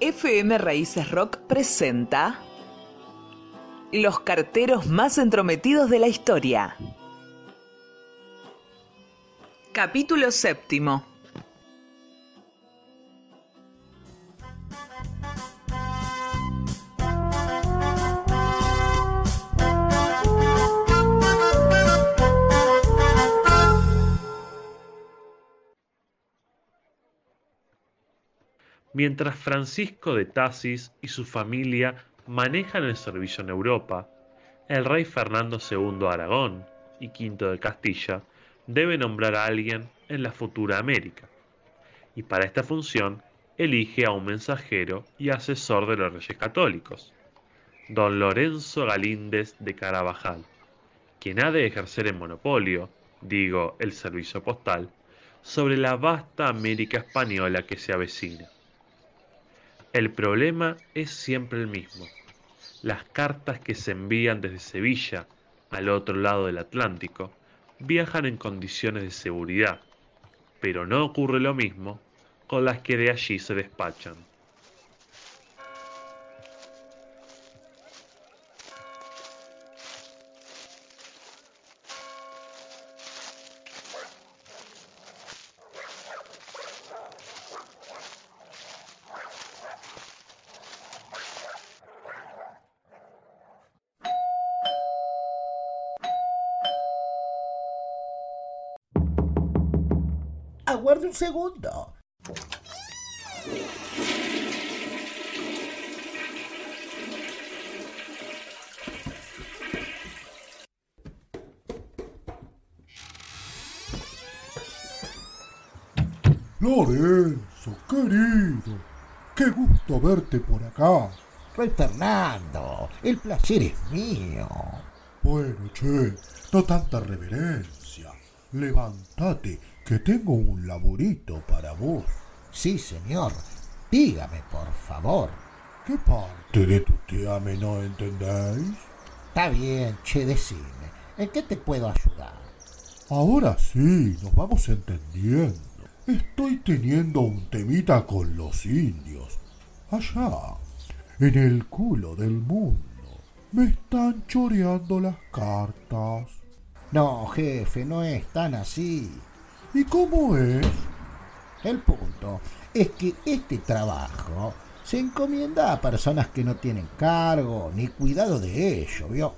FM Raíces Rock presenta Los carteros más entrometidos de la historia. Capítulo séptimo. Mientras Francisco de Tasis y su familia manejan el servicio en Europa, el rey Fernando II de Aragón y V de Castilla debe nombrar a alguien en la futura América. Y para esta función elige a un mensajero y asesor de los reyes católicos, don Lorenzo Galíndez de Carabajal, quien ha de ejercer el monopolio, digo, el servicio postal, sobre la vasta América española que se avecina. El problema es siempre el mismo. Las cartas que se envían desde Sevilla al otro lado del Atlántico viajan en condiciones de seguridad, pero no ocurre lo mismo con las que de allí se despachan. Aguarde un segundo. Lorenzo, querido, qué gusto verte por acá. Rey Fernando, el placer es mío. Bueno, che, no tanta reverencia. Levántate, que tengo un laburito para vos. Sí, señor. Dígame, por favor. ¿Qué parte de tu teame no entendéis? Está bien, che, decime. ¿En qué te puedo ayudar? Ahora sí, nos vamos entendiendo. Estoy teniendo un temita con los indios. Allá, en el culo del mundo. Me están choreando las cartas. No, jefe, no es tan así. ¿Y cómo es? El punto es que este trabajo se encomienda a personas que no tienen cargo ni cuidado de ello, ¿vio?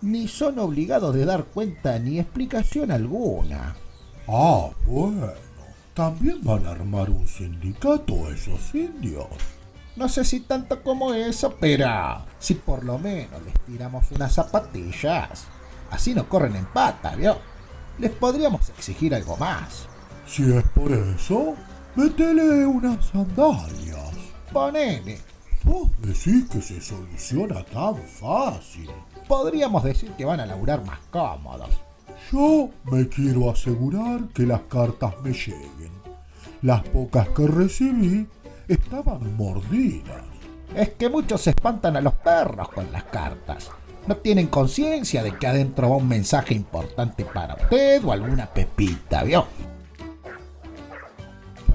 Ni son obligados de dar cuenta ni explicación alguna. Ah, bueno. ¿También van a armar un sindicato esos indios? No sé si tanto como eso, pero si por lo menos les tiramos unas zapatillas, así no corren en pata, ¿vio? Les podríamos exigir algo más. Si es por eso, métele unas sandalias. Ponele. Vos decís que se soluciona tan fácil. Podríamos decir que van a laburar más cómodos. Yo me quiero asegurar que las cartas me lleguen. Las pocas que recibí estaban mordidas. Es que muchos se espantan a los perros con las cartas. No tienen conciencia de que adentro va un mensaje importante para usted o alguna pepita, ¿vio?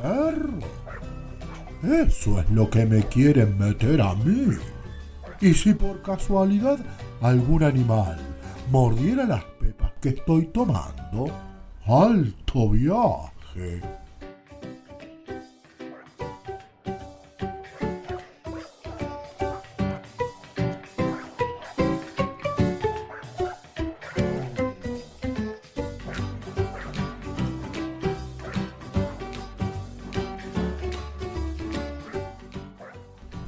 ¿Perro? Eso es lo que me quieren meter a mí. Y si por casualidad algún animal mordiera las pepas que estoy tomando, alto viaje.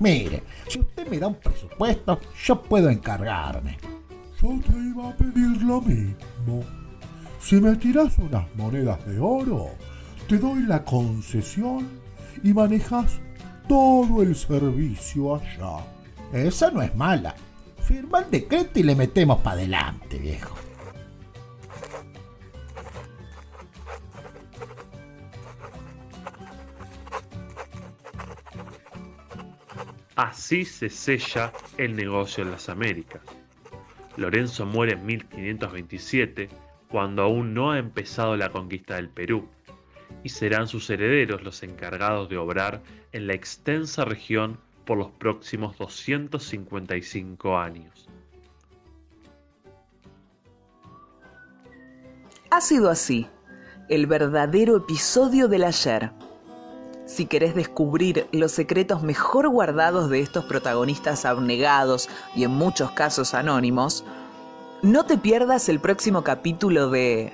Mire, si usted me da un presupuesto, yo puedo encargarme. Yo te iba a pedir lo mismo. Si me tiras unas monedas de oro, te doy la concesión y manejas todo el servicio allá. Esa no es mala. Firma el decreto y le metemos para adelante, viejo. Así se sella el negocio en las Américas. Lorenzo muere en 1527, cuando aún no ha empezado la conquista del Perú, y serán sus herederos los encargados de obrar en la extensa región por los próximos 255 años. Ha sido así, el verdadero episodio del ayer. Si querés descubrir los secretos mejor guardados de estos protagonistas abnegados y en muchos casos anónimos, no te pierdas el próximo capítulo de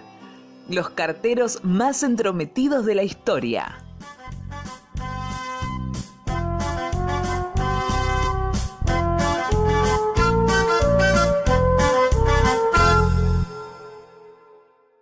Los carteros más entrometidos de la historia.